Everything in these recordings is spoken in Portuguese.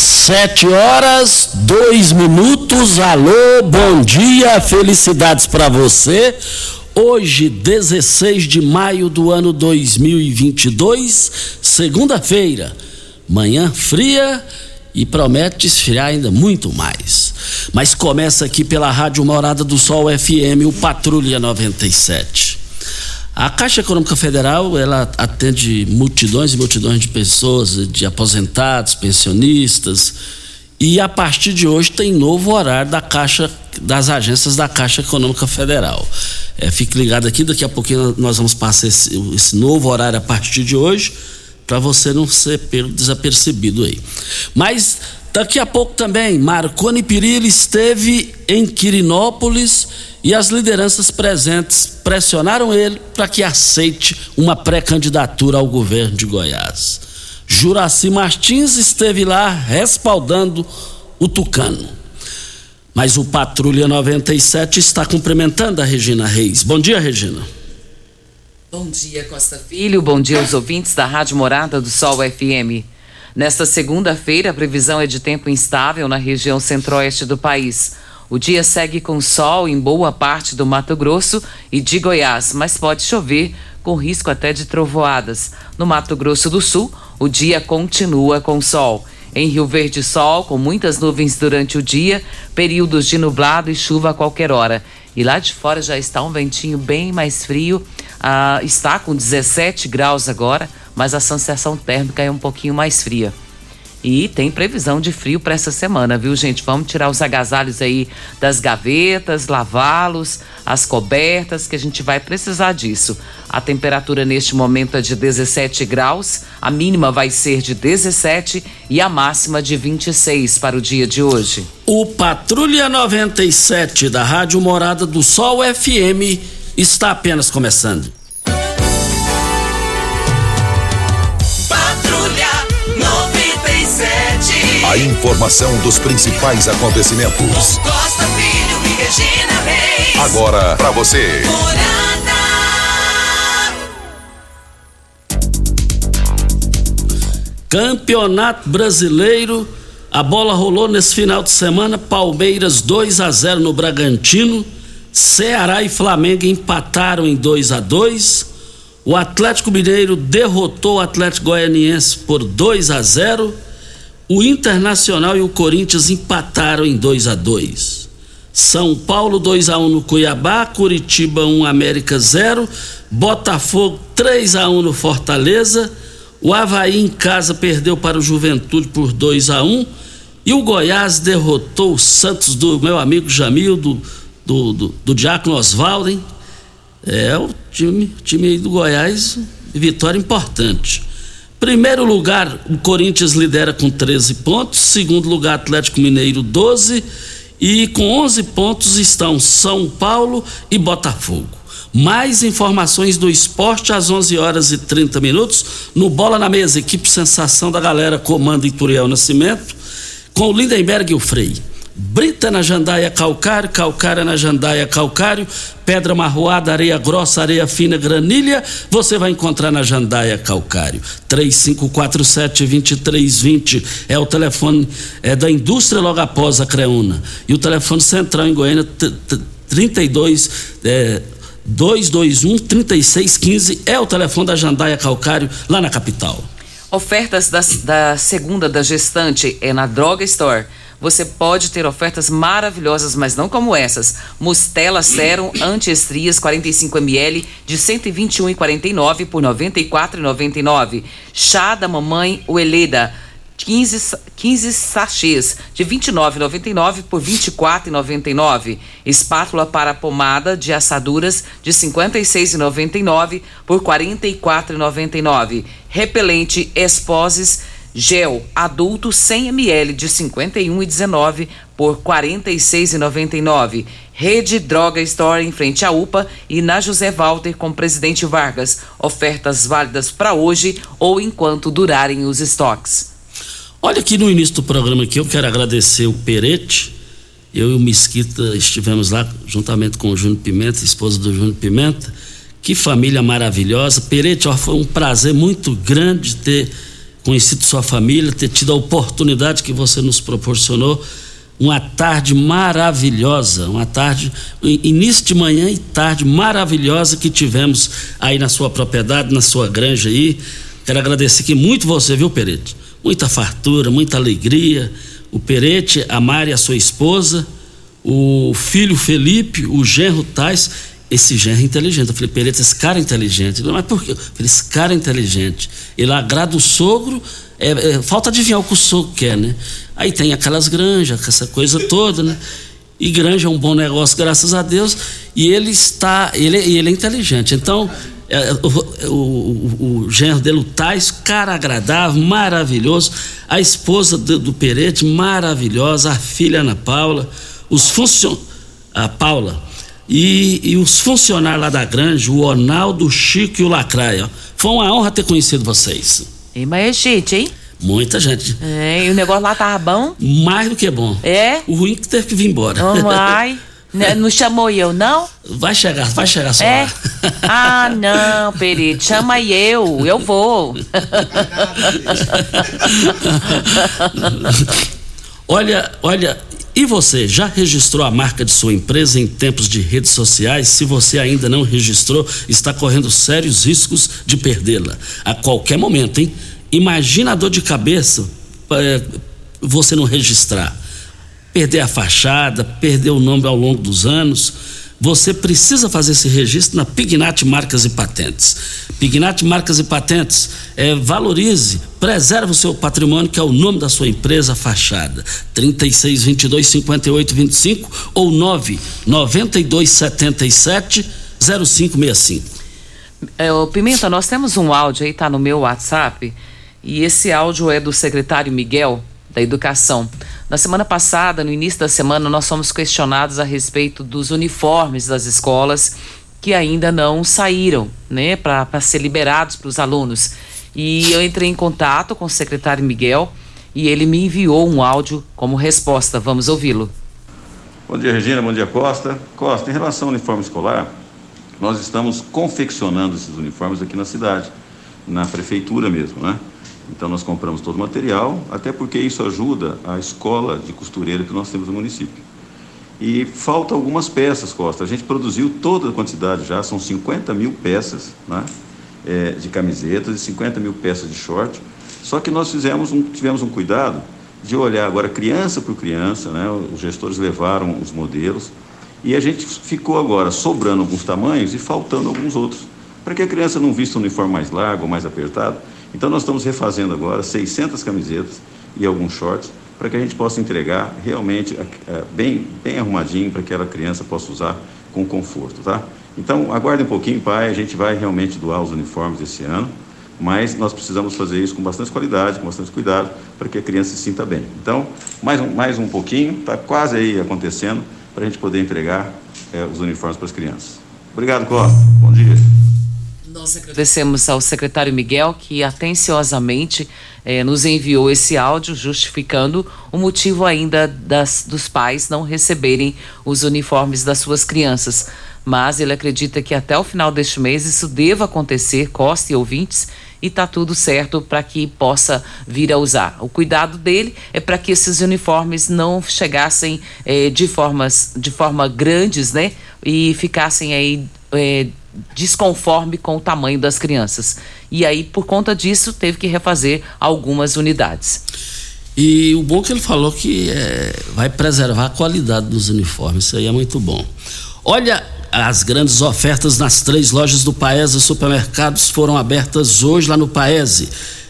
Sete horas, dois minutos. Alô, bom dia, felicidades para você. Hoje, 16 de maio do ano 2022, segunda-feira. Manhã fria e promete esfriar ainda muito mais. Mas começa aqui pela Rádio Morada do Sol FM, o Patrulha 97. A Caixa Econômica Federal, ela atende multidões e multidões de pessoas, de aposentados, pensionistas, e a partir de hoje tem novo horário da Caixa, das agências da Caixa Econômica Federal. É, fique ligado aqui, daqui a pouquinho nós vamos passar esse, esse novo horário a partir de hoje, para você não ser desapercebido aí. Mas daqui a pouco também, Marconi Perillo esteve em Quirinópolis e as lideranças presentes pressionaram ele para que aceite uma pré-candidatura ao governo de Goiás. Juraci Martins esteve lá respaldando o Tucano. Mas o Patrulha 97 está cumprimentando a Regina Reis. Bom dia, Regina. Bom dia, Costa Filho. Bom dia aos ouvintes da Rádio Morada do Sol FM. Nesta segunda-feira, a previsão é de tempo instável na região centro-oeste do país. O dia segue com sol em boa parte do Mato Grosso e de Goiás, mas pode chover, com risco até de trovoadas. No Mato Grosso do Sul, o dia continua com sol. Em Rio Verde, sol, com muitas nuvens durante o dia, períodos de nublado e chuva a qualquer hora. E lá de fora já está um ventinho bem mais frio, ah, está com 17 graus agora, mas a sensação térmica é um pouquinho mais fria. E tem previsão de frio para essa semana, viu, gente? Vamos tirar os agasalhos aí das gavetas, lavá-los, as cobertas, que a gente vai precisar disso. A temperatura neste momento é de 17 graus, a mínima vai ser de 17 e a máxima de 26 para o dia de hoje. O Patrulha 97 da Rádio Morada do Sol FM está apenas começando. A informação dos principais acontecimentos. Costa Filho e Regina Reis. Agora para você. Campeonato Brasileiro, a bola rolou nesse final de semana, Palmeiras 2 a 0 no Bragantino, Ceará e Flamengo empataram em 2 a 2. O Atlético Mineiro derrotou o Atlético Goianiense por 2 a 0. O Internacional e o Corinthians empataram em 2 a 2. São Paulo 2 a 1 no Cuiabá, Curitiba 1 América 0, Botafogo 3 a 1 no Fortaleza. O Havaí em casa perdeu para o Juventude por 2 a 1 e o Goiás derrotou o Santos do meu amigo Jamil, do, do, do, do Diácono Oswaldo. Hein? É o time, time do Goiás, vitória importante. Primeiro lugar, o Corinthians lidera com 13 pontos. Segundo lugar, Atlético Mineiro, 12. E com 11 pontos estão São Paulo e Botafogo. Mais informações do esporte às 11 horas e 30 minutos no Bola na Mesa, equipe Sensação da Galera, comando Ituriel Nascimento, com o Lindenberg e o Frei. Brita na jandaia calcário, calcária na jandaia calcário, pedra marroada, areia grossa, areia fina, granilha, você vai encontrar na jandaia calcário. 3547-2320 é o telefone é da indústria logo após a Creuna. E o telefone central em Goiânia, 32 é, 221 3615 é o telefone da Jandaia Calcário, lá na capital. Ofertas da, da segunda da gestante é na Droga Store você pode ter ofertas maravilhosas, mas não como essas. Mostela Serum Anti-Estrias 45 ml de 121,49 por 94,99. Chá da mamãe Ueleda 15, 15 sachês de R$ 29,99 por R$ 24,99. Espátula para pomada de assaduras de R$ 56,99 por R$ 44,99. Repelente Esposes Gel adulto 100 ml de 51,19 por 46,99. Rede Droga Store em frente à UPA e na José Walter com Presidente Vargas. Ofertas válidas para hoje ou enquanto durarem os estoques. Olha aqui no início do programa aqui, eu quero agradecer o Perete. Eu e o Mesquita estivemos lá juntamente com o Júnior Pimenta, esposa do Júnior Pimenta. Que família maravilhosa. Perete, ó, foi um prazer muito grande ter conhecido sua família, ter tido a oportunidade que você nos proporcionou. Uma tarde maravilhosa, uma tarde, início de manhã e tarde maravilhosa que tivemos aí na sua propriedade, na sua granja aí. Quero agradecer aqui muito você, viu, Perete? Muita fartura, muita alegria. O Perete, a Mari, a sua esposa, o filho Felipe, o genro Tais esse genro é inteligente. Eu falei, Pereira, esse cara é inteligente. Mas por quê? Eu falei, esse cara é inteligente. Ele agrada o sogro, é, é, falta adivinhar o que o sogro quer, né? Aí tem aquelas granjas, essa coisa toda, né? E granja é um bom negócio, graças a Deus. E ele está, ele, ele é inteligente. Então, é, o, o, o, genro dele, o Tais, cara agradável, maravilhoso. A esposa do, do Perete, maravilhosa. A filha Ana Paula. Os funcionários. A Paula e, e, os funcionários lá da granja, o Ronaldo, o Chico e o Lacraia. Foi uma honra ter conhecido vocês. E, mas é gente, hein? Muita gente. É, e o negócio lá tava bom? Mais do que bom. É? O ruim é que teve que vir embora. Oh, ai. Não chamou eu, não? Vai chegar, vai chegar só. É? Ah, não, Perito, chama eu, eu vou. olha, olha, e você já registrou a marca de sua empresa em tempos de redes sociais? Se você ainda não registrou, está correndo sérios riscos de perdê-la a qualquer momento, hein? Imagina a dor de cabeça é, você não registrar. Perder a fachada, perder o nome ao longo dos anos você precisa fazer esse registro na Pignat Marcas e Patentes. Pignat Marcas e Patentes, é, valorize, preserve o seu patrimônio, que é o nome da sua empresa, fachada. 36 22 58 25 ou 9 92 77 0565. É, Pimenta, nós temos um áudio aí, tá no meu WhatsApp, e esse áudio é do secretário Miguel, da Educação. Na semana passada, no início da semana, nós fomos questionados a respeito dos uniformes das escolas que ainda não saíram, né, para ser liberados para os alunos. E eu entrei em contato com o secretário Miguel e ele me enviou um áudio como resposta. Vamos ouvi-lo. Bom dia, Regina. Bom dia, Costa. Costa, em relação ao uniforme escolar, nós estamos confeccionando esses uniformes aqui na cidade, na prefeitura mesmo, né? Então nós compramos todo o material, até porque isso ajuda a escola de costureira que nós temos no município. E falta algumas peças, Costa. A gente produziu toda a quantidade já, são 50 mil peças né, é, de camisetas e 50 mil peças de short. Só que nós fizemos um, tivemos um cuidado de olhar agora criança por criança, né, os gestores levaram os modelos, e a gente ficou agora sobrando alguns tamanhos e faltando alguns outros, para que a criança não vista um uniforme mais largo ou mais apertado então nós estamos refazendo agora 600 camisetas e alguns shorts para que a gente possa entregar realmente é, bem, bem arrumadinho para que aquela criança possa usar com conforto, tá? Então aguarde um pouquinho, pai, a gente vai realmente doar os uniformes esse ano, mas nós precisamos fazer isso com bastante qualidade, com bastante cuidado, para que a criança se sinta bem. Então, mais um, mais um pouquinho, está quase aí acontecendo, para a gente poder entregar é, os uniformes para as crianças. Obrigado, Costa. Bom dia. Nós agradecemos ao secretário Miguel que atenciosamente eh, nos enviou esse áudio justificando o motivo ainda das, dos pais não receberem os uniformes das suas crianças. Mas ele acredita que até o final deste mês isso deva acontecer, Costa e ouvintes, e está tudo certo para que possa vir a usar. O cuidado dele é para que esses uniformes não chegassem eh, de formas de forma grandes, né? E ficassem aí eh, desconforme com o tamanho das crianças. E aí, por conta disso, teve que refazer algumas unidades. E o bom é que ele falou que é, vai preservar a qualidade dos uniformes, isso aí é muito bom. Olha, as grandes ofertas nas três lojas do Paese Supermercados foram abertas hoje lá no Paese.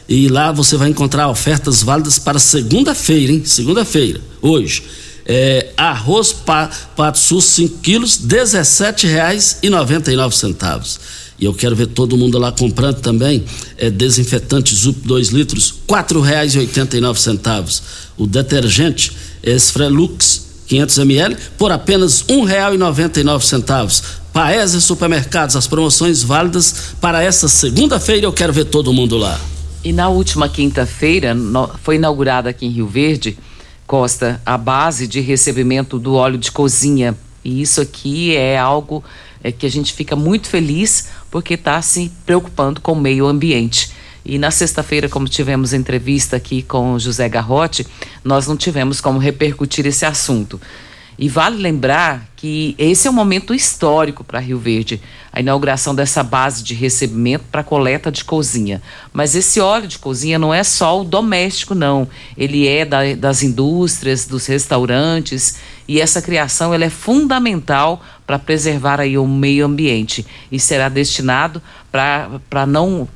E lá você vai encontrar ofertas válidas para segunda-feira, hein? Segunda-feira, hoje. É, arroz pa, pato sul 5 quilos, R$ 17,99. E eu quero ver todo mundo lá comprando também é, desinfetante Zup 2 litros, R$ 4,89. O detergente Esfrelux 500 ml por apenas R$ 1,99. Paese Supermercados, as promoções válidas para essa segunda-feira. Eu quero ver todo mundo lá. E na última quinta-feira foi inaugurada aqui em Rio Verde Costa, a base de recebimento do óleo de cozinha. E isso aqui é algo é, que a gente fica muito feliz porque está se preocupando com o meio ambiente. E na sexta-feira, como tivemos entrevista aqui com José Garrote, nós não tivemos como repercutir esse assunto. E vale lembrar que esse é um momento histórico para Rio Verde, a inauguração dessa base de recebimento para coleta de cozinha. Mas esse óleo de cozinha não é só o doméstico, não. Ele é da, das indústrias, dos restaurantes, e essa criação ela é fundamental para preservar aí o meio ambiente e será destinado para não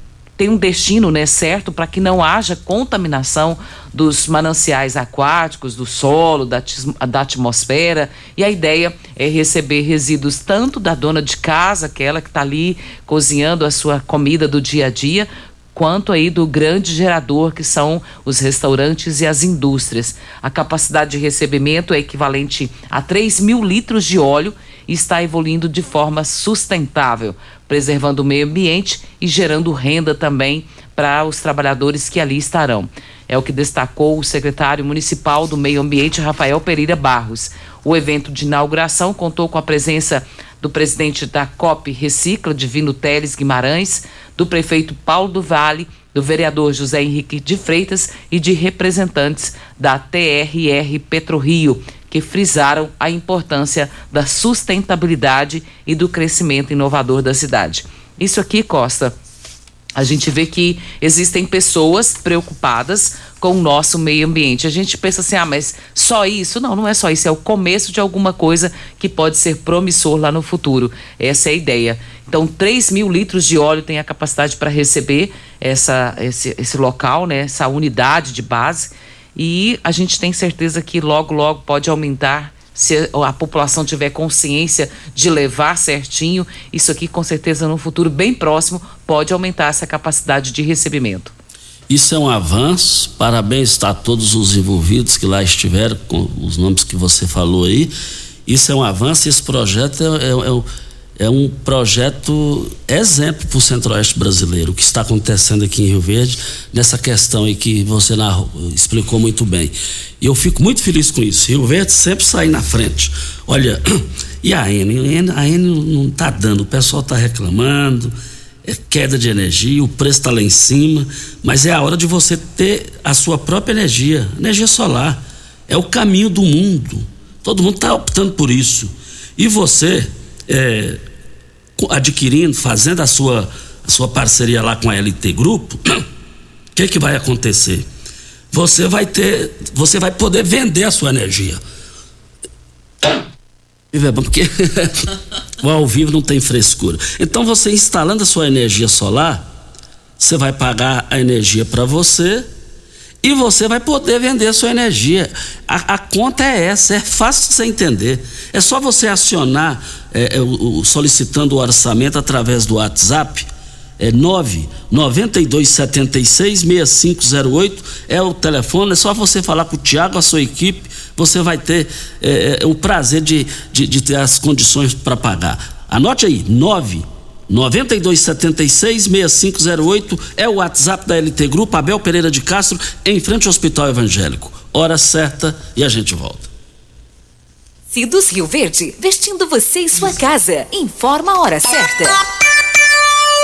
tem um destino né, certo para que não haja contaminação dos mananciais aquáticos, do solo, da, da atmosfera. E a ideia é receber resíduos tanto da dona de casa, aquela que está ali cozinhando a sua comida do dia a dia, quanto aí do grande gerador que são os restaurantes e as indústrias. A capacidade de recebimento é equivalente a 3 mil litros de óleo está evoluindo de forma sustentável, preservando o meio ambiente e gerando renda também para os trabalhadores que ali estarão. É o que destacou o secretário municipal do Meio Ambiente, Rafael Pereira Barros. O evento de inauguração contou com a presença do presidente da COP Recicla, Divino Teles Guimarães, do prefeito Paulo do Vale, do vereador José Henrique de Freitas e de representantes da TRR PetroRio, que frisaram a importância da sustentabilidade e do crescimento inovador da cidade. Isso aqui, Costa, a gente vê que existem pessoas preocupadas com o nosso meio ambiente. A gente pensa assim, ah, mas só isso? Não, não é só isso, é o começo de alguma coisa que pode ser promissor lá no futuro. Essa é a ideia. Então, 3 mil litros de óleo tem a capacidade para receber essa, esse, esse local, né, essa unidade de base e a gente tem certeza que logo, logo pode aumentar se a população tiver consciência de levar certinho, isso aqui com certeza no futuro bem próximo pode aumentar essa capacidade de recebimento. Isso é um avanço, parabéns a todos os envolvidos que lá estiveram, com os nomes que você falou aí. Isso é um avanço, esse projeto é, é, é, é um projeto exemplo para o centro-oeste brasileiro, o que está acontecendo aqui em Rio Verde, nessa questão aí que você narrou, explicou muito bem. E eu fico muito feliz com isso. Rio Verde sempre sai na frente. Olha, e a N? A N não está dando, o pessoal está reclamando, é queda de energia, o preço está lá em cima, mas é a hora de você ter a sua própria energia, energia solar. É o caminho do mundo. Todo mundo está optando por isso. E você, é, adquirindo, fazendo a sua, a sua parceria lá com a LT Grupo, o que, que vai acontecer? Você vai ter, você vai poder vender a sua energia. Porque o ao vivo não tem frescura. Então você instalando a sua energia solar, você vai pagar a energia para você e você vai poder vender sua energia. A, a, conta é essa, é fácil de você entender. É só você acionar, é, é, o, solicitando o orçamento através do WhatsApp, é 992766508 é o telefone, é só você falar com o Tiago, a sua equipe, você vai ter é, é, o prazer de, de, de ter as condições para pagar. Anote aí, 9 9276-6508 é o WhatsApp da LT Grupo, Abel Pereira de Castro, em frente ao Hospital Evangélico. Hora certa e a gente volta. Cidos Rio Verde, vestindo você e sua casa. Informa a hora certa.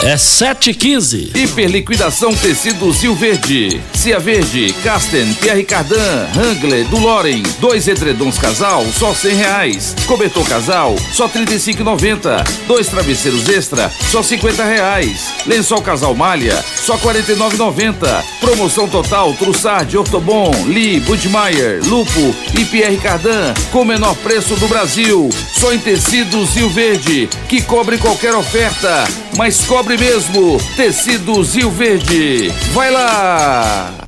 É 7h15. Hiperliquidação tecidos Rio Verde. Cia Verde, Casten, Pierre Cardan, Hangler, do Loren. Dois edredons casal, só cem reais. Cobertor casal, só trinta e Dois travesseiros extra, só cinquenta reais. Lençol casal malha, só quarenta e Promoção total, Trussard, Ortobon, Lee, Budmeier, Lupo e Pierre Cardan, com o menor preço do Brasil. Só em tecidos Rio Verde, que cobre qualquer oferta, mas cobre Cobre mesmo. Tecidos Rio Verde. Vai lá!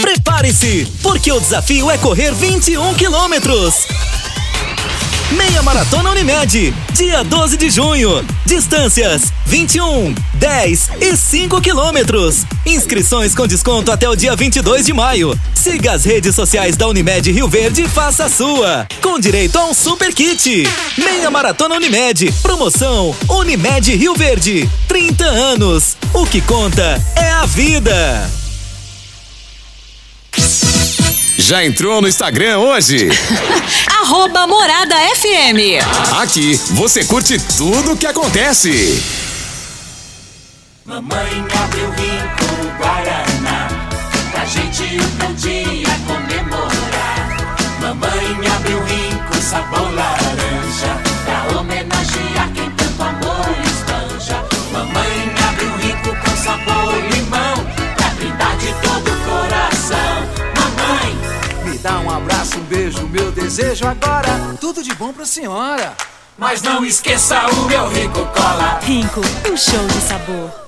Prepare-se, porque o desafio é correr 21 quilômetros. Meia Maratona Unimed, dia 12 de junho. Distâncias 21, 10 e 5 quilômetros. Inscrições com desconto até o dia 22 de maio. Siga as redes sociais da Unimed Rio Verde e faça a sua. Com direito a um super kit. Meia Maratona Unimed. Promoção Unimed Rio Verde. 30 anos. O que conta é a vida. Já entrou no Instagram hoje? Arroba Morada FM. Aqui você curte tudo o que acontece. Mamãe abriu rico Guaraná, pra gente um dia comemorar. Mamãe abriu rico sabor laranja, um beijo, meu desejo agora. Tudo de bom pra senhora. mas não esqueça o meu rico cola. Rinco, um show de sabor.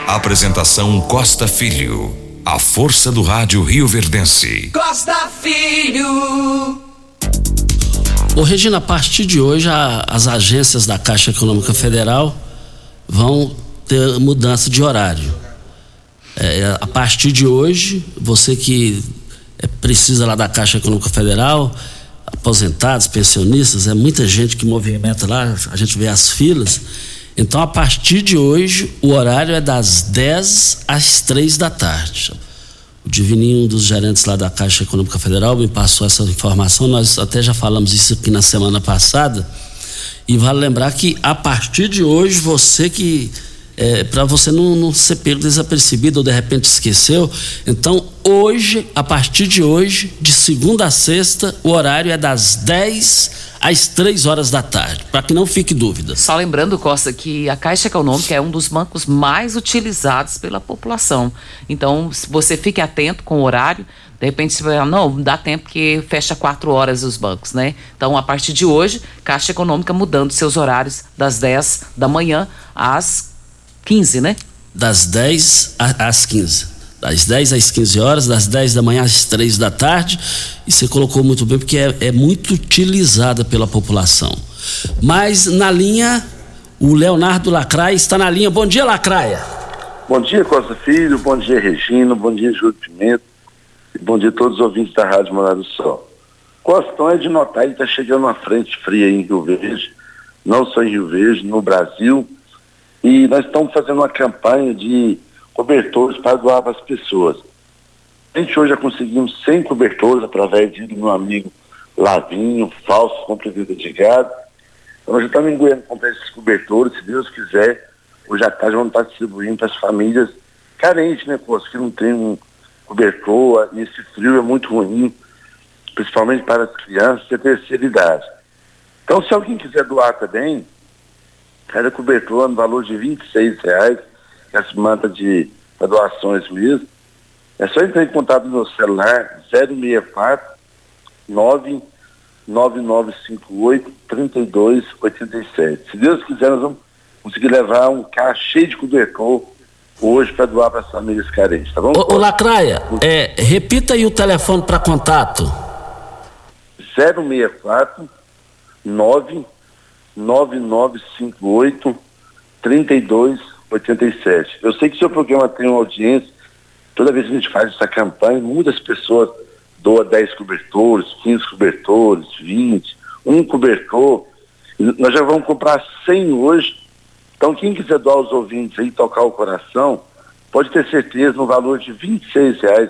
Apresentação Costa Filho. A força do rádio Rio Verdense. Costa Filho. Ô Regina, a partir de hoje a- as agências da Caixa Econômica Federal vão ter mudança de horário. É, a partir de hoje, você que é, precisa lá da Caixa Econômica Federal, aposentados, pensionistas, é muita gente que movimenta lá, a gente vê as filas. Então, a partir de hoje, o horário é das 10 às 3 da tarde. O Divininho, um dos gerentes lá da Caixa Econômica Federal, me passou essa informação. Nós até já falamos isso aqui na semana passada. E vale lembrar que a partir de hoje, você que. Para você não, não ser pego desapercebido ou de repente esqueceu. Então, hoje, a partir de hoje, de segunda a sexta, o horário é das 10 às 3 horas da tarde. Para que não fique dúvida. Só lembrando, Costa, que a Caixa Econômica é um dos bancos mais utilizados pela população. Então, você fique atento com o horário. De repente você vai falar, não, dá tempo que fecha quatro horas os bancos, né? Então, a partir de hoje, Caixa Econômica mudando seus horários das 10 da manhã às 15, né? Das 10 a- às 15. das 10 às 15 horas, das 10 da manhã às 3 da tarde. E você colocou muito bem, porque é, é muito utilizada pela população. Mas na linha, o Leonardo Lacraia está na linha. Bom dia, Lacraia. Bom dia, Costa Filho. Bom dia, Regina. Bom dia, Júlio Pimenta. E bom dia a todos os ouvintes da Rádio Morada do Sol. Costão é de notar que está chegando uma frente fria em Rio Verde, não só em Rio Verde, no Brasil. E nós estamos fazendo uma campanha de cobertores para doar para as pessoas. A gente hoje já conseguimos 100 cobertores através de meu amigo Lavinho, falso compra vida de gado. Então nós já estamos engoiando comprar esses cobertores, se Deus quiser, hoje à tarde vamos estar distribuindo para as famílias carentes, né, pô, que não tem um cobertor, e esse frio é muito ruim, principalmente para as crianças e a terceira idade. Então se alguém quiser doar também, cada cobertor no valor de R$ reais as mantas de doações mesmo. É só entrar em contato no meu celular 064 99958 3287. Se Deus quiser, nós vamos conseguir levar um carro cheio de cobertor hoje para doar para as famílias carentes, tá bom? Ô, ô Lacraia, é, repita aí o telefone para contato. 064 99958 3287. 87. Eu sei que seu programa tem uma audiência, toda vez que a gente faz essa campanha, muitas pessoas doam 10 cobertores, 15 cobertores, 20, um cobertor. Nós já vamos comprar 100 hoje. Então, quem quiser doar os ouvintes aí, tocar o coração, pode ter certeza no valor de R$ reais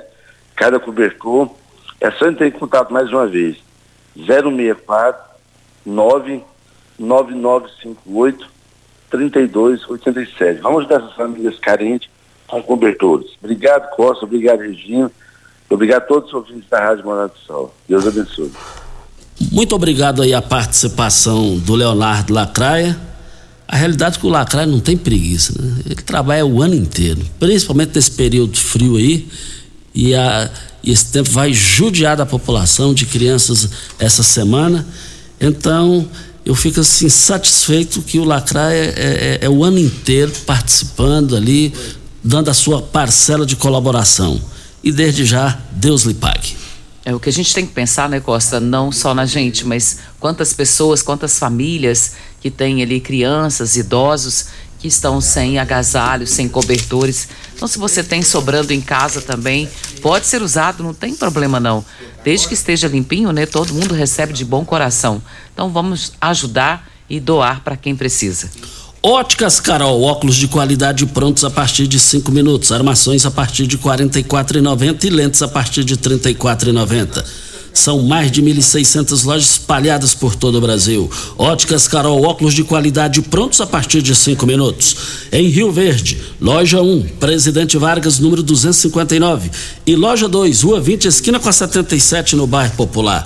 cada cobertor. É só entrar em contato mais uma vez. 064 99958 3287. Vamos ajudar essas famílias carentes com cobertores. Obrigado, Costa. Obrigado, Regina. Obrigado a todos os ouvintes da Rádio Morada do Sol. Deus abençoe. Muito obrigado aí a participação do Leonardo Lacraia. A realidade é que o Lacraia não tem preguiça, né? Ele trabalha o ano inteiro, principalmente nesse período frio aí. E, a, e esse tempo vai judiar da população de crianças essa semana. Então, eu fico assim satisfeito que o Lacraia é, é, é, o ano inteiro participando ali, dando a sua parcela de colaboração. E desde já, Deus lhe pague. É o que a gente tem que pensar, né, Costa? Não só na gente, mas quantas pessoas, quantas famílias que têm ali crianças, idosos que estão sem agasalhos, sem cobertores. Então, se você tem sobrando em casa também, pode ser usado, não tem problema não. Desde que esteja limpinho, né? Todo mundo recebe de bom coração. Então, vamos ajudar e doar para quem precisa. Óticas Carol, óculos de qualidade prontos a partir de 5 minutos, armações a partir de 44,90 e lentes a partir de R$ 34,90. São mais de 1.600 lojas espalhadas por todo o Brasil. Óticas Carol, óculos de qualidade prontos a partir de cinco minutos. Em Rio Verde, loja 1, Presidente Vargas, número 259. E loja 2, Rua 20, esquina com a 77, no bairro Popular.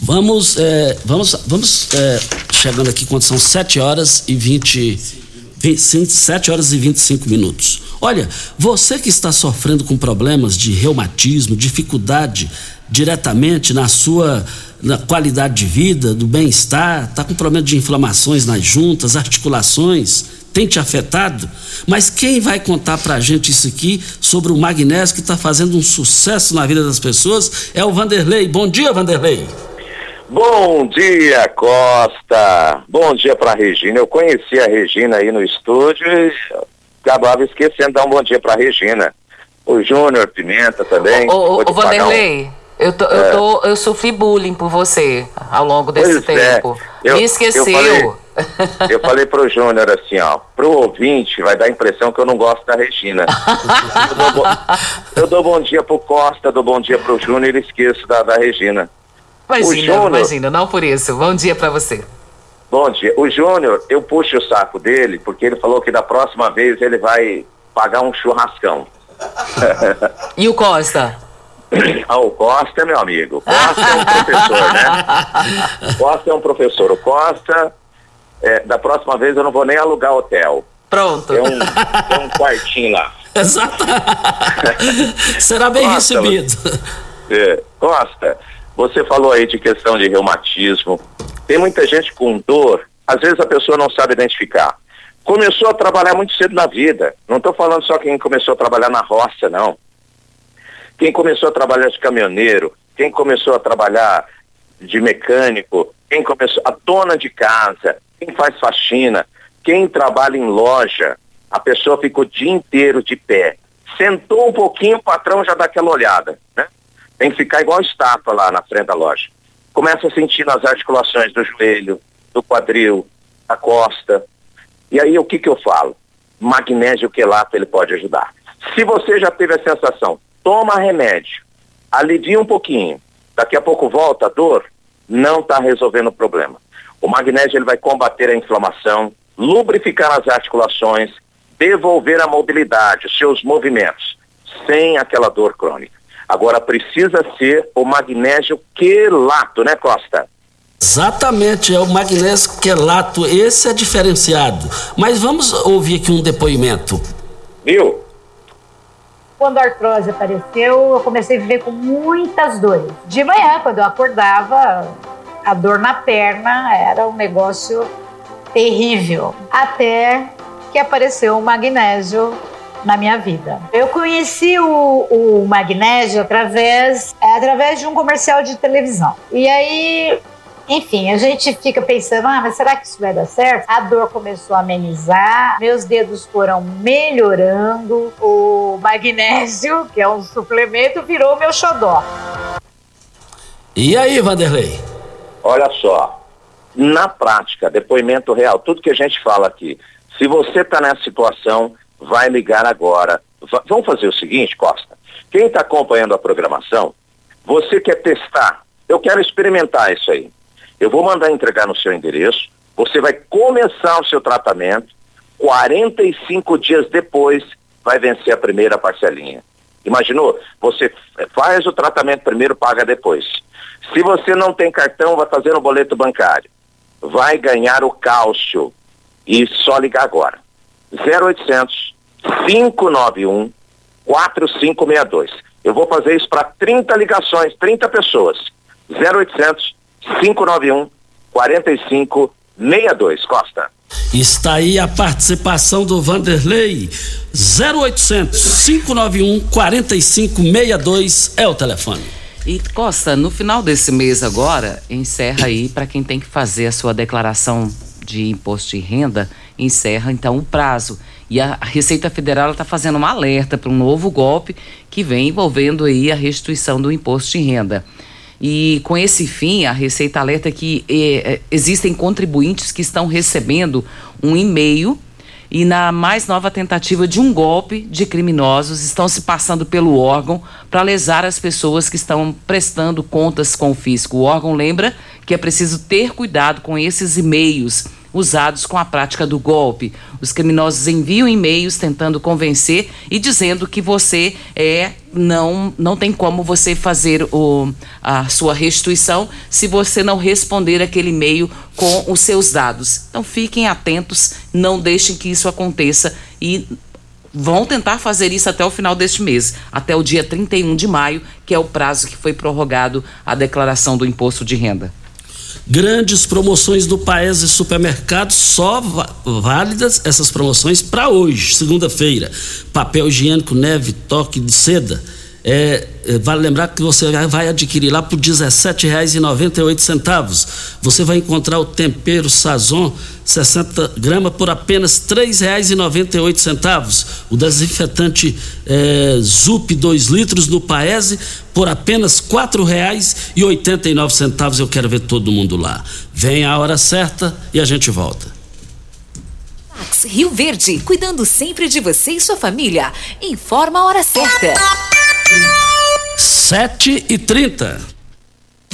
Vamos, é, vamos, vamos é, chegando aqui quando são 7 horas e 20, 20, 7 horas e 25 minutos. Olha, você que está sofrendo com problemas de reumatismo, dificuldade diretamente na sua na qualidade de vida, do bem-estar, está com problema de inflamações nas juntas, articulações, tem te afetado? Mas quem vai contar para a gente isso aqui sobre o magnésio que está fazendo um sucesso na vida das pessoas é o Vanderlei. Bom dia, Vanderlei. Bom dia, Costa. Bom dia para Regina. Eu conheci a Regina aí no estúdio e acabava esquecendo de dar um bom dia para Regina. O Júnior Pimenta também. Ô, ô, Vanderlei, eu, tô, é. eu, tô, eu sofri bullying por você ao longo desse pois é. tempo. É. Eu, Me esqueceu. Eu falei, eu falei pro Júnior assim, ó, pro ouvinte vai dar a impressão que eu não gosto da Regina. eu, dou, eu, dou, bom dia pro Costa, dou bom dia pro Júnior e esqueço da, da Regina. Imagina, Júnior, imagina, não por isso. Bom dia para você. Bom dia. O Júnior, eu puxo o saco dele, porque ele falou que da próxima vez ele vai pagar um churrascão. e o Costa? Ah, o Costa, meu amigo. Costa é um professor, né? Costa é um professor. O Costa, é, da próxima vez eu não vou nem alugar hotel. Pronto. Tem um, tem um quartinho lá. Exato. Será bem Costa, recebido. É, Costa, você falou aí de questão de reumatismo. Tem muita gente com dor, às vezes a pessoa não sabe identificar. Começou a trabalhar muito cedo na vida. Não estou falando só quem começou a trabalhar na roça, não. Quem começou a trabalhar de caminhoneiro, quem começou a trabalhar de mecânico, quem começou, a dona de casa, quem faz faxina, quem trabalha em loja, a pessoa fica o dia inteiro de pé. Sentou um pouquinho, o patrão já dá aquela olhada, né? Tem que ficar igual estátua lá na frente da loja. Começa a sentir nas articulações do joelho, do quadril, da costa. E aí o que que eu falo? Magnésio quelato ele pode ajudar. Se você já teve a sensação, toma remédio, alivia um pouquinho, daqui a pouco volta a dor, não está resolvendo o problema. O magnésio ele vai combater a inflamação, lubrificar as articulações, devolver a mobilidade, os seus movimentos, sem aquela dor crônica. Agora precisa ser o magnésio quelato, né, Costa? Exatamente, é o magnésio quelato, esse é diferenciado. Mas vamos ouvir aqui um depoimento. Viu? Quando a artrose apareceu, eu comecei a viver com muitas dores. De manhã, quando eu acordava, a dor na perna era um negócio terrível. Até que apareceu o magnésio na minha vida. Eu conheci o, o magnésio através, é, através de um comercial de televisão. E aí enfim, a gente fica pensando, ah, mas será que isso vai dar certo? A dor começou a amenizar, meus dedos foram melhorando, o magnésio, que é um suplemento, virou meu xodó. E aí, Vanderlei? Olha só, na prática, depoimento real, tudo que a gente fala aqui, se você está nessa situação, vai ligar agora. Va vamos fazer o seguinte, Costa. Quem está acompanhando a programação, você quer testar, eu quero experimentar isso aí. Eu vou mandar entregar no seu endereço, você vai começar o seu tratamento, 45 dias depois vai vencer a primeira parcelinha. Imaginou? Você faz o tratamento primeiro, paga depois. Se você não tem cartão, vai fazer no boleto bancário. Vai ganhar o cálcio. E só ligar agora. 0800 591 4562. Eu vou fazer isso para 30 ligações, 30 pessoas. 0800 591 4562. Costa. Está aí a participação do Vanderlei. 0800 591 4562 é o telefone. E Costa, no final desse mês agora, encerra aí para quem tem que fazer a sua declaração de imposto de renda, encerra então o prazo. E a Receita Federal está fazendo um alerta para um novo golpe que vem envolvendo aí a restituição do imposto de renda. E com esse fim, a Receita alerta que eh, existem contribuintes que estão recebendo um e-mail e na mais nova tentativa de um golpe de criminosos estão se passando pelo órgão para lesar as pessoas que estão prestando contas com o fisco. O órgão lembra que é preciso ter cuidado com esses e-mails usados com a prática do golpe. Os criminosos enviam e-mails tentando convencer e dizendo que você é não não tem como você fazer o, a sua restituição se você não responder aquele e-mail com os seus dados. Então fiquem atentos, não deixem que isso aconteça e vão tentar fazer isso até o final deste mês, até o dia 31 de maio, que é o prazo que foi prorrogado a declaração do imposto de renda. Grandes promoções do Paese Supermercados, só válidas essas promoções para hoje, segunda-feira. Papel higiênico neve, toque de seda. É, é, vale lembrar que você vai adquirir lá por R$ 17,98. Você vai encontrar o tempero Sazon 60 gramas por apenas R$ 3,98. O desinfetante é, Zup 2 litros no Paese por apenas R$ 4,89. Eu quero ver todo mundo lá. Vem a hora certa e a gente volta. Rio Verde, cuidando sempre de você e sua família. Informa a hora certa. Sete e trinta.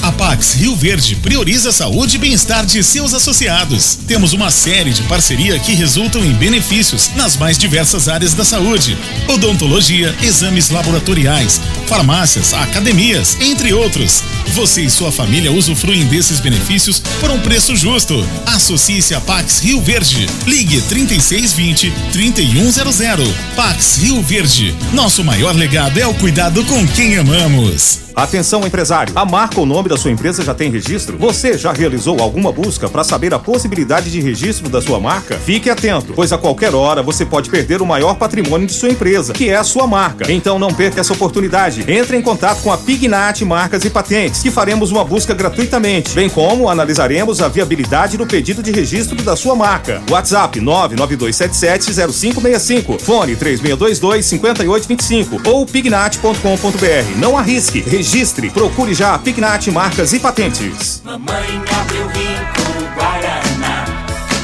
A Pax Rio Verde prioriza a saúde e bem-estar de seus associados. Temos uma série de parceria que resultam em benefícios nas mais diversas áreas da saúde: odontologia, exames laboratoriais, farmácias, academias, entre outros. Você e sua família usufruem desses benefícios por um preço justo. Associe-se a Pax Rio Verde. Ligue 3620 3100. Pax Rio Verde. Nosso maior legado é o cuidado com quem amamos. Atenção empresário, a marca ou nome da sua empresa já tem registro? Você já realizou alguma busca para saber a possibilidade de registro da sua marca? Fique atento, pois a qualquer hora você pode perder o maior patrimônio de sua empresa, que é a sua marca. Então não perca essa oportunidade. Entre em contato com a Pignat Marcas e Patentes, que faremos uma busca gratuitamente, bem como analisaremos a viabilidade do pedido de registro da sua marca. WhatsApp 992770565, fone 3622 5825 ou pignat.com.br. Não arrisque, registre, procure já a Pignat Marcas e Patentes. Mamãe abriu rico Guaraná,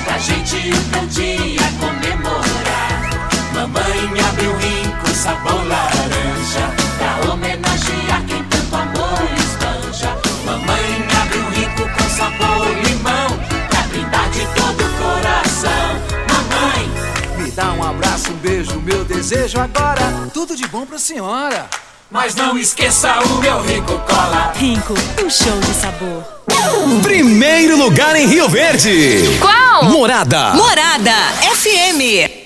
pra gente um dia comemorar. Mamãe abriu rico sabor laranja, meu desejo agora. Tudo de bom pra senhora. mas não esqueça o meu rico cola. Rinco, um show de sabor. Primeiro lugar em Rio Verde. Qual? Morada. Morada FM.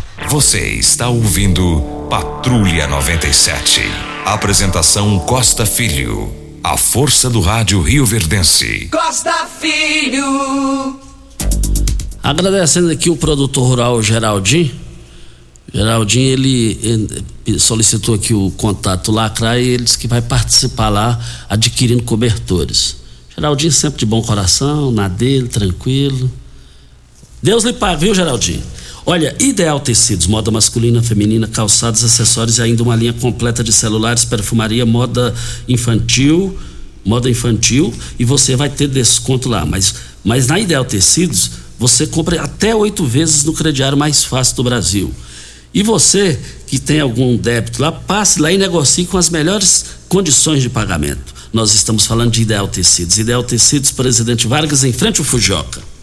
Você está ouvindo Patrulha 97. Apresentação Costa Filho. A força do rádio Rio Verdense. Costa Filho. Agradecendo aqui o produtor rural Geraldinho. Geraldinho, ele, ele solicitou aqui o contato Lacra e ele disse que vai participar lá adquirindo cobertores. Geraldinho sempre de bom coração, na dele, tranquilo. Deus lhe pague, viu, Geraldinho? Olha, Ideal Tecidos, moda masculina, feminina, calçados, acessórios e ainda uma linha completa de celulares, perfumaria, moda infantil, moda infantil e você vai ter desconto lá. Mas, mas na Ideal Tecidos, você compra até oito vezes no crediário mais fácil do Brasil. E você que tem algum débito lá, passe lá e negocie com as melhores condições de pagamento. Nós estamos falando de Ideal Tecidos. Ideal Tecidos, Presidente Vargas, em frente ao Fujoca.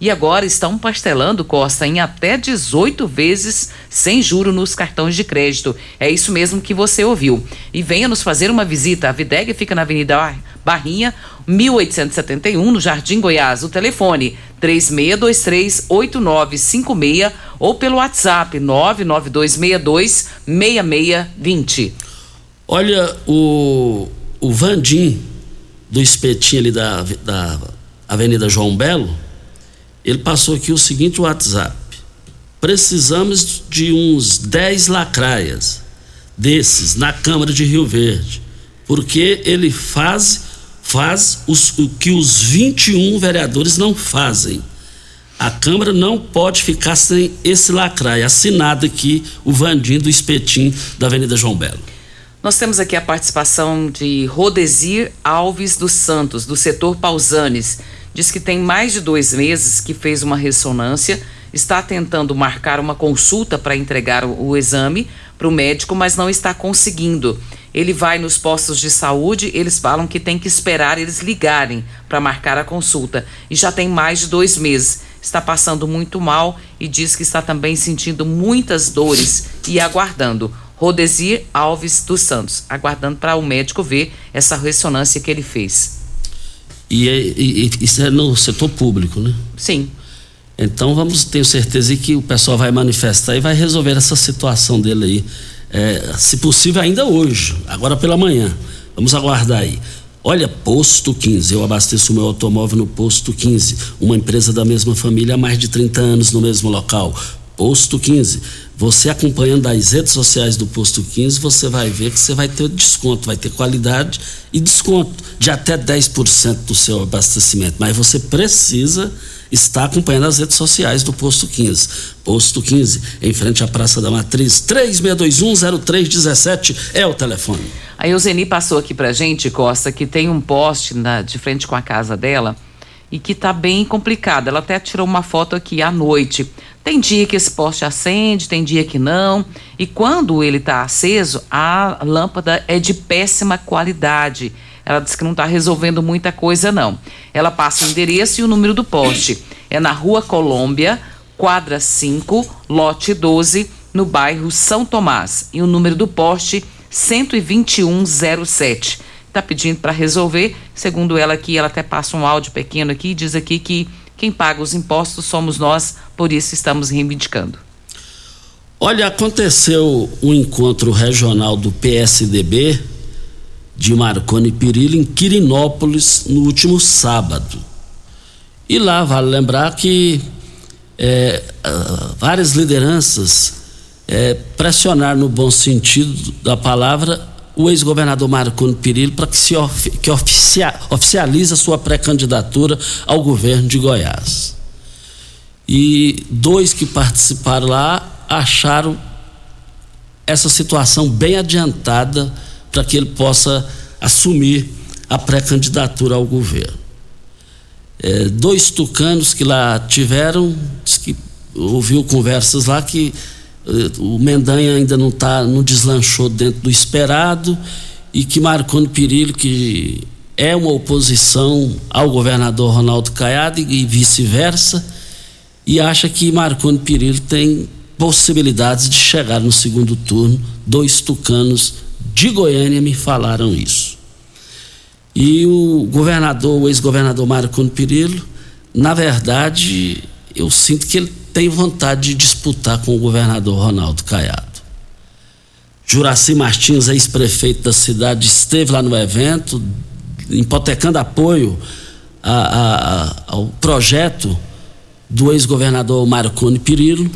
E agora estão parcelando Costa em até 18 vezes sem juro nos cartões de crédito. É isso mesmo que você ouviu. E venha nos fazer uma visita. A Videg fica na Avenida Bar- Barrinha, 1871, no Jardim Goiás. O telefone 36238956 ou pelo WhatsApp 992626620. Olha, o, o Vandim, do espetinho ali da, da Avenida João Belo, ele passou aqui o seguinte WhatsApp. precisamos de uns 10 lacraias desses na Câmara de Rio Verde, porque ele faz faz os, o que os 21 vereadores não fazem. A Câmara não pode ficar sem esse lacraia. Assinado aqui o Vandinho do Espetim da Avenida João Belo. Nós temos aqui a participação de Rodesir Alves dos Santos, do setor Pausanes. Diz que tem mais de dois meses que fez uma ressonância, está tentando marcar uma consulta para entregar o, o exame para o médico, mas não está conseguindo. Ele vai nos postos de saúde, eles falam que tem que esperar eles ligarem para marcar a consulta. E já tem mais de dois meses. Está passando muito mal e diz que está também sentindo muitas dores e aguardando. Rodesir Alves dos Santos, aguardando para o médico ver essa ressonância que ele fez. E, e, e, isso é no setor público, né? Sim. Então vamos ter certeza que o pessoal vai manifestar e vai resolver essa situação dele aí é, se possível ainda hoje, agora pela manhã. Vamos aguardar aí. Olha, Posto 15, eu abasteço o meu automóvel no Posto 15, uma empresa da mesma família há mais de 30 anos no mesmo local. Posto 15. Você acompanhando as redes sociais do Posto 15, você vai ver que você vai ter desconto, vai ter qualidade e desconto de até 10% do seu abastecimento. Mas você precisa está acompanhando as redes sociais do Posto 15. Posto 15, em frente à Praça da Matriz, 36210317 é o telefone. A Euseni passou aqui pra gente, Costa, que tem um poste na, de frente com a casa dela e que tá bem complicado. Ela até tirou uma foto aqui à noite. Tem dia que esse poste acende, tem dia que não. E quando ele está aceso, a lâmpada é de péssima qualidade ela disse que não está resolvendo muita coisa, não. Ela passa o endereço e o número do poste. É na Rua Colômbia, quadra 5, lote 12, no bairro São Tomás. E o número do poste 12107. Está pedindo para resolver. Segundo ela aqui, ela até passa um áudio pequeno aqui e diz aqui que quem paga os impostos somos nós, por isso estamos reivindicando. Olha, aconteceu um encontro regional do PSDB de Marconi Perillo em Quirinópolis no último sábado. E lá vale lembrar que é, várias lideranças é, pressionaram no bom sentido da palavra o ex-governador Marconi Perillo para que se que oficia, oficialize a sua pré-candidatura ao governo de Goiás. E dois que participaram lá acharam essa situação bem adiantada para que ele possa assumir a pré-candidatura ao governo. É, dois tucanos que lá tiveram, que ouviu conversas lá que o Mendanha ainda não tá, não deslanchou dentro do esperado e que Marconi Perillo, que é uma oposição ao governador Ronaldo Caiado e, e vice-versa, e acha que Marconi Perillo tem possibilidades de chegar no segundo turno, dois tucanos de Goiânia me falaram isso. E o governador, o ex-governador Marconi Perillo, na verdade, eu sinto que ele tem vontade de disputar com o governador Ronaldo Caiado. Juraci Martins, ex-prefeito da cidade, esteve lá no evento, hipotecando apoio a, a, a, ao projeto do ex-governador Marconi Perillo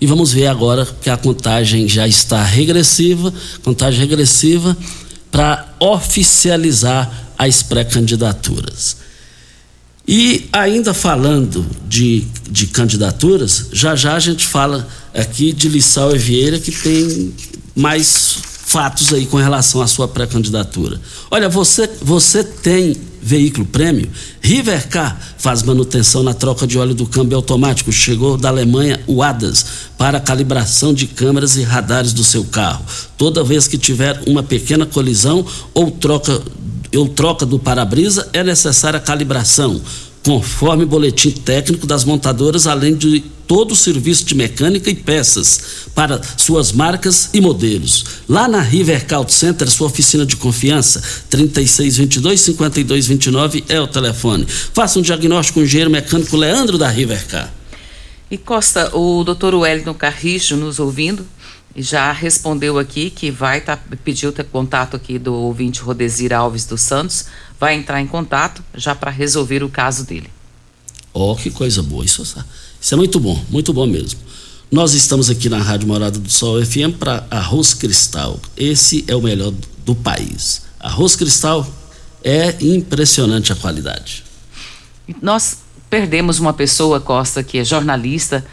e vamos ver agora que a contagem já está regressiva contagem regressiva para oficializar as pré-candidaturas. E ainda falando de, de candidaturas, já já a gente fala aqui de Lissau e Vieira, que tem mais fatos aí com relação à sua pré-candidatura. Olha, você, você tem veículo prêmio, Rivercar faz manutenção na troca de óleo do câmbio automático. Chegou da Alemanha o ADAS para calibração de câmeras e radares do seu carro. Toda vez que tiver uma pequena colisão ou troca, ou troca do para-brisa, é necessária a calibração conforme boletim técnico das montadoras, além de todo o serviço de mecânica e peças para suas marcas e modelos. Lá na River Center, sua oficina de confiança, 3622-5229 é o telefone. Faça um diagnóstico com o engenheiro mecânico Leandro da Rivercar. E Costa, o doutor Wellington Carrijo nos ouvindo, já respondeu aqui que vai tá, pediu ter contato aqui do ouvinte Rodesir Alves dos Santos, vai entrar em contato já para resolver o caso dele. Oh, que coisa boa, isso, isso é muito bom, muito bom mesmo. Nós estamos aqui na Rádio Morada do Sol FM para Arroz Cristal. Esse é o melhor do país. Arroz Cristal é impressionante a qualidade. Nós perdemos uma pessoa, Costa, que é jornalista,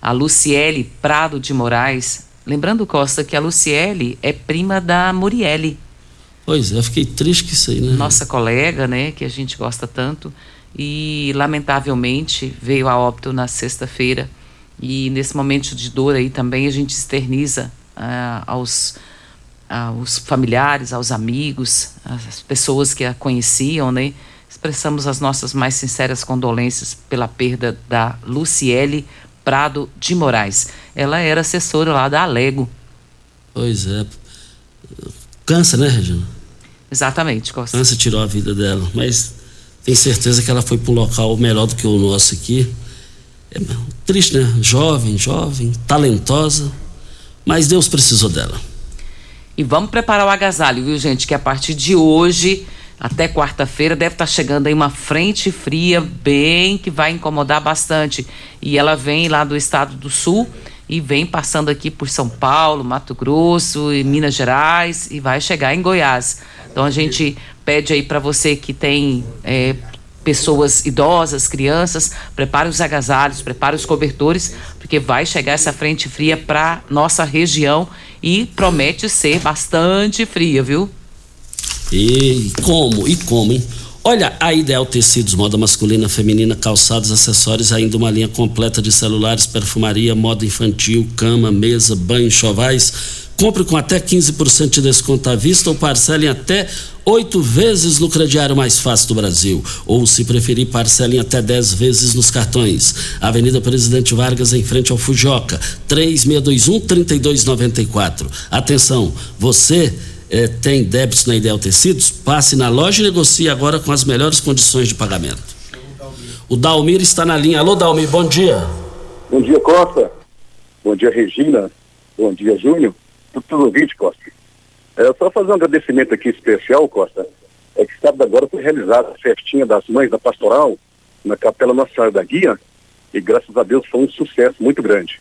a Luciele Prado de Moraes. Lembrando, Costa, que a Luciele é prima da Muriele. Pois é, fiquei triste com isso aí, né? Nossa colega, né, que a gente gosta tanto. E, lamentavelmente, veio a óbito na sexta-feira. E nesse momento de dor aí também a gente externiza ah, aos, aos familiares, aos amigos, às pessoas que a conheciam, né? Expressamos as nossas mais sinceras condolências pela perda da Luciele Prado de Moraes. Ela era assessora lá da Alego. Pois é. Cansa, né, Regina? Exatamente, Costa. Cansa tirou a vida dela, mas tenho certeza que ela foi para um local melhor do que o nosso aqui. É triste, né? Jovem, jovem, talentosa, mas Deus precisou dela. E vamos preparar o agasalho, viu, gente? Que a partir de hoje até quarta-feira deve estar chegando aí uma frente fria bem que vai incomodar bastante. E ela vem lá do estado do sul e vem passando aqui por São Paulo, Mato Grosso e Minas Gerais e vai chegar em Goiás. Então a gente pede aí para você que tem é, pessoas idosas, crianças, prepare os agasalhos, prepare os cobertores, porque vai chegar essa frente fria para nossa região e promete ser bastante fria, viu? E como, e como, hein? Olha, a Ideal Tecidos, moda masculina, feminina, calçados, acessórios, ainda uma linha completa de celulares, perfumaria, moda infantil, cama, mesa, banho, chovais. Compre com até 15% de desconto à vista ou parcele em até oito vezes no crediário mais fácil do Brasil. Ou, se preferir, parcelem até dez vezes nos cartões. Avenida Presidente Vargas, em frente ao Fujoca, 3621-3294. Atenção, você eh, tem débitos na Ideal Tecidos? Passe na loja e negocie agora com as melhores condições de pagamento. O Dalmir está na linha. Alô, Dalmir, bom dia. Bom dia, Costa. Bom dia, Regina. Bom dia, Júnior. Tudo ouvinte, Costa. É, só fazer um agradecimento aqui especial, Costa. É que sábado agora foi realizada a festinha das mães da pastoral na Capela Nossa Senhora da Guia e graças a Deus foi um sucesso muito grande.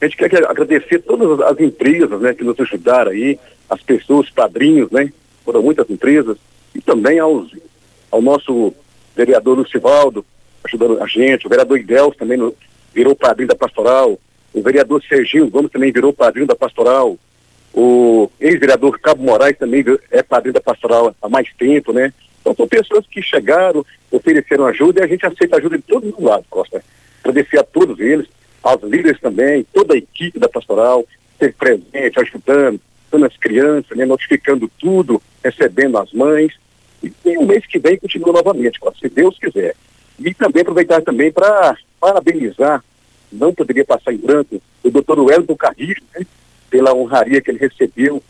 A gente quer agradecer todas as empresas né, que nos ajudaram aí, as pessoas, padrinhos, né? Foram muitas empresas, e também aos, ao nosso vereador Lucivaldo, ajudando a gente, o vereador Idels também no, virou padrinho da pastoral, o vereador Serginho Gomes também virou padrinho da pastoral, o ex-vereador Cabo Moraes também é padrinho da pastoral há mais tempo, né? Então são pessoas que chegaram, ofereceram ajuda e a gente aceita ajuda de todos os lados, Costa. Agradecer a todos eles, aos líderes também, toda a equipe da pastoral, ser presente, ajudando, dando as crianças, né, notificando tudo, recebendo as mães. E, o mês que vem continua novamente, Costa, se Deus quiser. E também aproveitar também para parabenizar, não poderia passar em branco, o doutor Wellington Carrilho, né, pela honraria que ele recebeu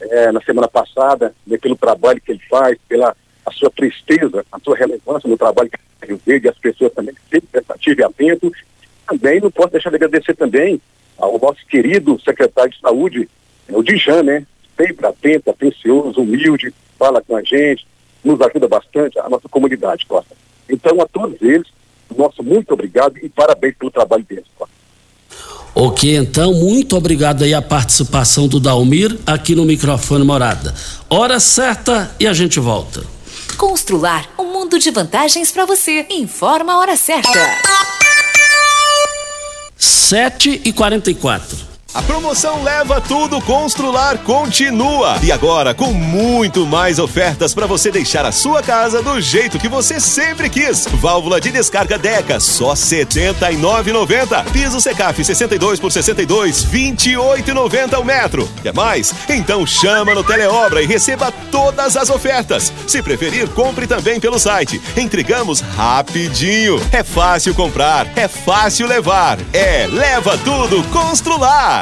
é, na semana passada, né, pelo trabalho que ele faz, pela a sua tristeza, a sua relevância no trabalho que ele fez, e as pessoas também sempre prestativo e atento. Também não posso deixar de agradecer também ao nosso querido secretário de saúde, o Dijan, né? Sempre atento, atencioso, humilde, fala com a gente, nos ajuda bastante, a nossa comunidade, Costa. Então, a todos eles, nosso muito obrigado e parabéns pelo trabalho deles, Costa. Ok, então, muito obrigado aí a participação do Dalmir aqui no microfone Morada. Hora certa e a gente volta. Constrular um mundo de vantagens para você. Informa a hora certa. 7 e 44 a promoção Leva Tudo Constrular continua e agora com muito mais ofertas para você deixar a sua casa do jeito que você sempre quis. Válvula de descarga Deca só R$ 79,90. Piso Secaf 62 por 62, 28,90 o metro. Quer mais? Então chama no Teleobra e receba todas as ofertas. Se preferir, compre também pelo site. Entregamos rapidinho. É fácil comprar, é fácil levar. É Leva Tudo Constrular.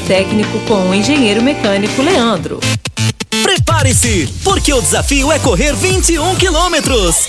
técnico com o engenheiro mecânico Leandro. Prepare-se, porque o desafio é correr 21 quilômetros.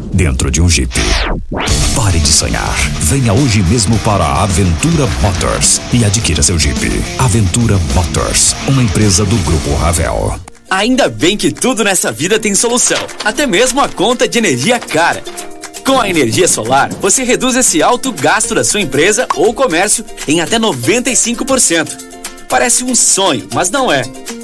dentro de um Jeep. Pare de sonhar. Venha hoje mesmo para a Aventura Motors e adquira seu Jeep. Aventura Motors, uma empresa do Grupo Ravel. Ainda bem que tudo nessa vida tem solução, até mesmo a conta de energia cara. Com a energia solar, você reduz esse alto gasto da sua empresa ou comércio em até 95%. Parece um sonho, mas não é.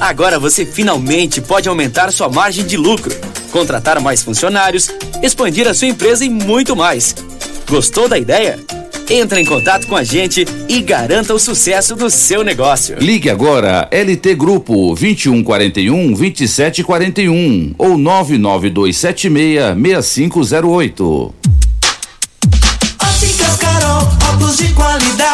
Agora você finalmente pode aumentar sua margem de lucro, contratar mais funcionários, expandir a sua empresa e muito mais. Gostou da ideia? Entre em contato com a gente e garanta o sucesso do seu negócio. Ligue agora LT Grupo 2141 2741 ou 99276 6508. Óticas Carol, óculos de qualidade,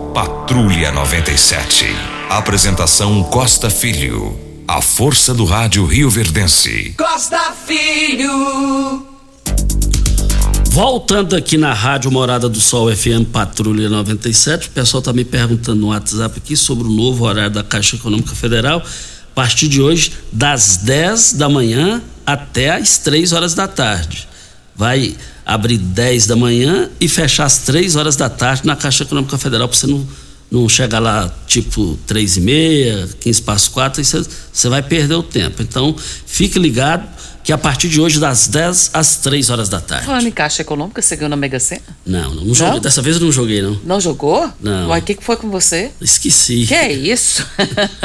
Patrulha 97. Apresentação Costa Filho. A força do rádio Rio Verdense. Costa Filho. Voltando aqui na Rádio Morada do Sol FM Patrulha 97, o pessoal está me perguntando no WhatsApp aqui sobre o novo horário da Caixa Econômica Federal. A partir de hoje, das 10 da manhã até as 3 horas da tarde. Vai abrir 10 da manhã e fechar às 3 horas da tarde na Caixa Econômica Federal, para você não, não chegar lá tipo 3 e meia, 15 para as 4, aí você, você vai perder o tempo. Então, fique ligado que a partir de hoje, das 10 às 3 horas da tarde. Falando em Caixa Econômica, você ganhou na Mega Sena? Não, não, não joguei. Dessa vez eu não joguei, não. Não jogou? Não. Uai, o que, que foi com você? Esqueci. Que é isso?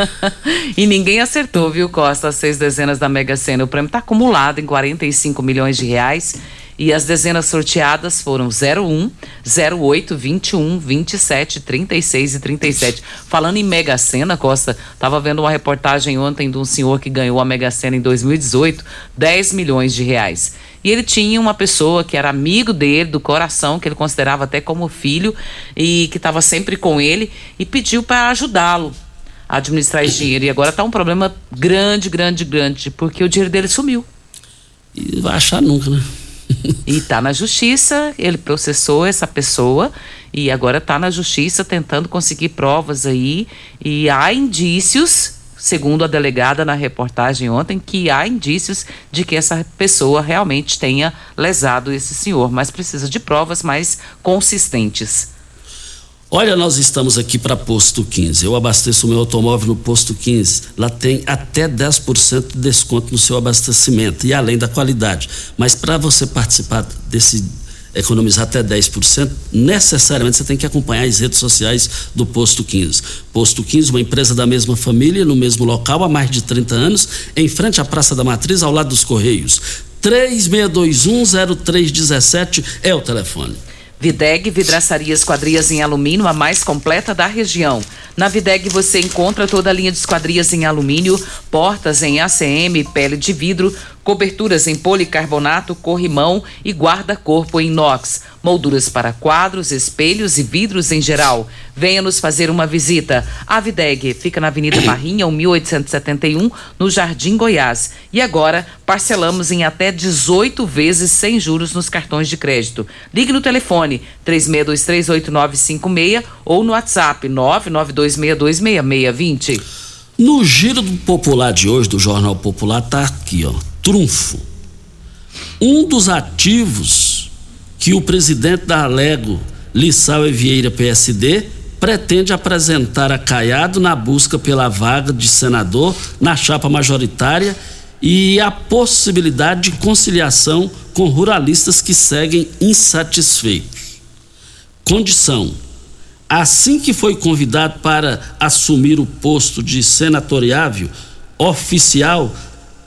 e ninguém acertou, viu, Costa? As seis dezenas da Mega Sena. O prêmio está acumulado em 45 milhões de reais. E as dezenas sorteadas foram 01, 08, 21, 27, 36 e 37. Falando em Mega Sena, Costa, tava vendo uma reportagem ontem de um senhor que ganhou a Mega Sena em 2018, 10 milhões de reais. E ele tinha uma pessoa que era amigo dele, do coração, que ele considerava até como filho, e que estava sempre com ele, e pediu para ajudá-lo a administrar esse dinheiro. E agora está um problema grande, grande, grande, porque o dinheiro dele sumiu. E vai achar nunca, né? E está na justiça, ele processou essa pessoa e agora está na justiça tentando conseguir provas aí. E há indícios, segundo a delegada na reportagem ontem, que há indícios de que essa pessoa realmente tenha lesado esse senhor, mas precisa de provas mais consistentes. Olha, nós estamos aqui para Posto 15. Eu abasteço o meu automóvel no Posto 15. Lá tem até 10% de desconto no seu abastecimento e além da qualidade. Mas para você participar desse economizar até 10%, necessariamente você tem que acompanhar as redes sociais do Posto 15. Posto 15, uma empresa da mesma família, no mesmo local, há mais de 30 anos, em frente à Praça da Matriz, ao lado dos Correios. 36210317 é o telefone. Videg Vidraçaria Esquadrias em Alumínio, a mais completa da região. Na Videg você encontra toda a linha de esquadrias em alumínio, portas em ACM, pele de vidro, coberturas em policarbonato, corrimão e guarda-corpo em inox, molduras para quadros, espelhos e vidros em geral. Venha nos fazer uma visita. A Videg fica na Avenida Barrinha, 1871, no Jardim Goiás. E agora parcelamos em até 18 vezes sem juros nos cartões de crédito. Ligue no telefone 36238956 ou no WhatsApp 992626620. No giro popular de hoje, do Jornal Popular, tá aqui, ó trunfo. Um dos ativos que o presidente da Alego, Lissau Vieira PSD, pretende apresentar a Caiado na busca pela vaga de senador na chapa majoritária e a possibilidade de conciliação com ruralistas que seguem insatisfeitos. Condição: assim que foi convidado para assumir o posto de senatoriável oficial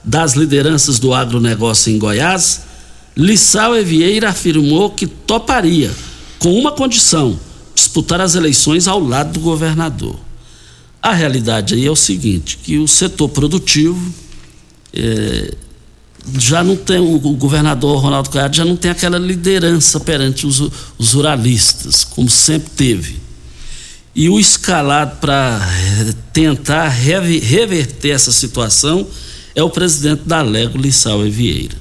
das lideranças do agronegócio em Goiás, Lissau Evieira afirmou que toparia, com uma condição: disputar as eleições ao lado do governador. A realidade aí é o seguinte: que o setor produtivo é, já não tem, o, governador Ronaldo Caiado já não tem aquela liderança perante os, os ruralistas, como sempre teve. E o escalado para é, tentar reverter essa situação é o presidente da Lego, Lissau Vieira.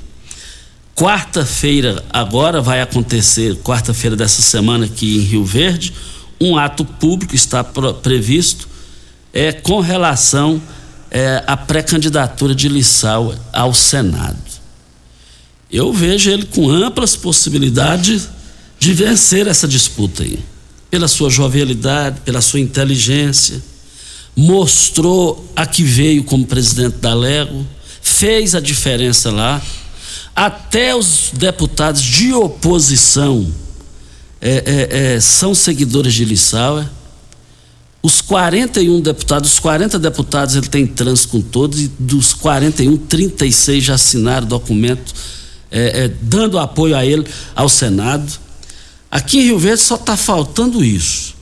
Quarta-feira, agora vai acontecer, quarta-feira dessa semana aqui em Rio Verde, um ato público está previsto é, com relação é, à pré-candidatura de Lissau ao Senado. Eu vejo ele com amplas possibilidades de vencer essa disputa aí. Pela sua jovialidade, pela sua inteligência mostrou a que veio como presidente da Lego, fez a diferença lá. Até os deputados de oposição é, é, é, são seguidores de Lissauer. Os 41 deputados, os 40 deputados ele tem trânsito com todos, e dos 41, 36 já assinaram documento é, é, dando apoio a ele ao Senado. Aqui em Rio Verde só está faltando isso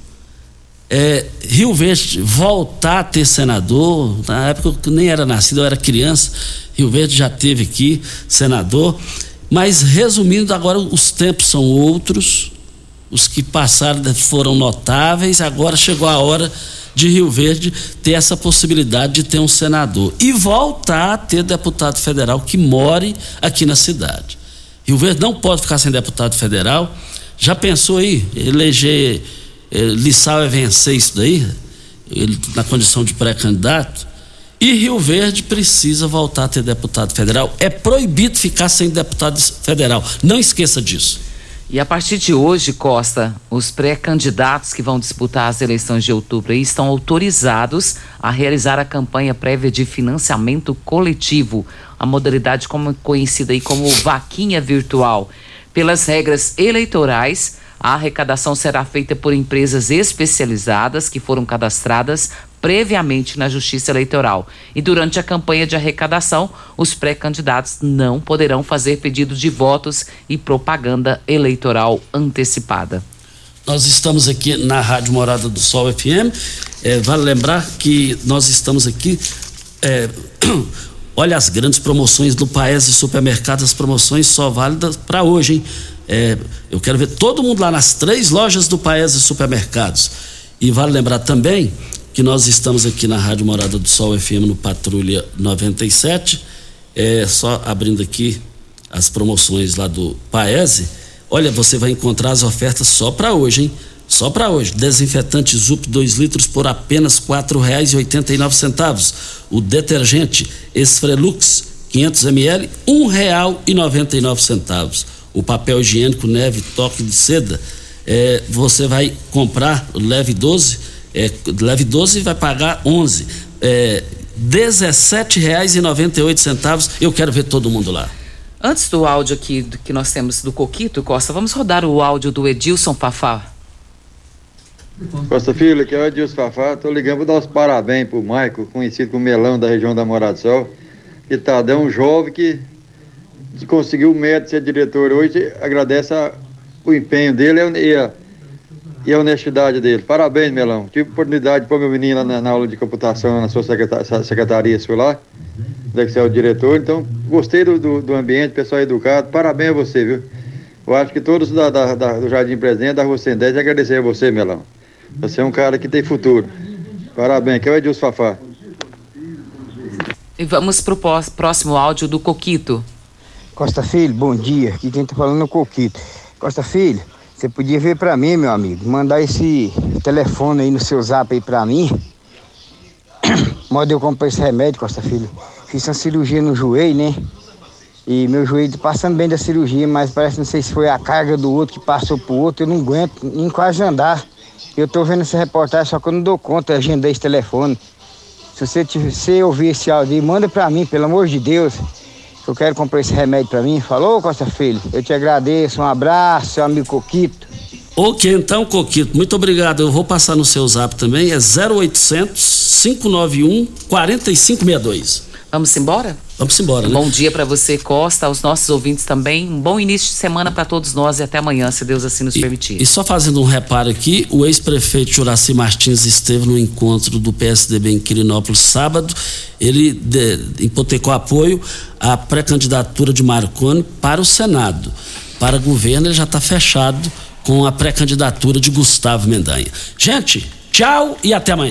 é, Rio Verde voltar a ter senador, na época eu nem era nascido, eu era criança, Rio Verde já teve aqui senador, mas resumindo, agora os tempos são outros, os que passaram foram notáveis, agora chegou a hora de Rio Verde ter essa possibilidade de ter um senador e voltar a ter deputado federal que more aqui na cidade. Rio Verde não pode ficar sem deputado federal. Já pensou aí, eleger é, Lissau é vencer isso daí, ele na condição de pré-candidato. E Rio Verde precisa voltar a ter deputado federal. É proibido ficar sem deputado federal. Não esqueça disso. E a partir de hoje, Costa, os pré-candidatos que vão disputar as eleições de outubro estão autorizados a realizar a campanha prévia de financiamento coletivo, a modalidade como conhecida aí como vaquinha virtual. Pelas regras eleitorais, a arrecadação será feita por empresas especializadas que foram cadastradas previamente na Justiça Eleitoral. E durante a campanha de arrecadação, os pré-candidatos não poderão fazer pedidos de votos e propaganda eleitoral antecipada. Nós estamos aqui na Rádio Morada do Sol FM. É, vale lembrar que nós estamos aqui. É, olha as grandes promoções do Paes e Supermercados, as promoções só válidas para hoje, hein? É, eu quero ver todo mundo lá nas três lojas do Paes e Supermercados. E vale lembrar também que nós estamos aqui na Rádio Morada do Sol FM no Patrulha 97. É, só abrindo aqui as promoções lá do Paese. Olha, você vai encontrar as ofertas só para hoje, hein? Só para hoje, desinfetante Zup 2 litros por apenas R$ 4,89. O detergente Esfrelux 500 ml, R$ 1,99. O papel higiênico Neve Toque de Seda, é, você vai comprar Leve 12, é, Leve 12 vai pagar 11. É, R$17,98. Eu quero ver todo mundo lá. Antes do áudio aqui que nós temos do Coquito, Costa, vamos rodar o áudio do Edilson Fafá. Costa Filho, aqui é o Edilson Fafá. Tô ligando para dar os parabéns pro Maico, conhecido como Melão da região da Morada do Sol. Que tá, é um jovem que, conseguiu o mérito de ser diretor hoje. Agradece a, o empenho dele e a, e a honestidade dele. Parabéns, Melão. Tive oportunidade de pôr meu menino na, na, aula de computação na sua secretaria, secretaria foi lá, é que você é o diretor. Então, gostei do, do, do, ambiente, pessoal educado. Parabéns a você, viu? Eu acho que todos da, da, da do Jardim Presidente, da Rua 110, agradecer a você, Melão. Você é um cara que tem futuro. Parabéns, que é o Edilson Fafá. E vamos para o próximo áudio do Coquito. Costa Filho, bom dia. Aqui quem está falando é o Coquito. Costa Filho, você podia ver para mim, meu amigo, mandar esse telefone aí no seu zap aí para mim. Modo eu comprar esse remédio, Costa Filho. Fiz uma cirurgia no joelho, né? E meu joelho tá passando bem da cirurgia, mas parece, não sei se foi a carga do outro que passou pro outro, eu não aguento nem quase andar. Eu tô vendo essa reportagem, só que eu não dou conta, eu agendei esse telefone. Se você, se ouvir esse áudio, manda para mim, pelo amor de Deus. Eu quero comprar esse remédio para mim. Falou, Costa Filho? Eu te agradeço. Um abraço, seu amigo Coquito. Ok, então, Coquito, muito obrigado. Eu vou passar no seu zap também. É 0800 591 4562. Vamos embora? Vamos embora, né? Bom dia para você, Costa, aos nossos ouvintes também. Um bom início de semana para todos nós e até amanhã, se Deus assim nos e, permitir. E só fazendo um reparo aqui, o ex-prefeito Juraci Martins esteve no encontro do PSDB em Quirinópolis sábado. Ele de, hipotecou apoio à pré-candidatura de Marconi para o Senado. Para o governo, ele já está fechado com a pré-candidatura de Gustavo Mendanha. Gente, tchau e até amanhã.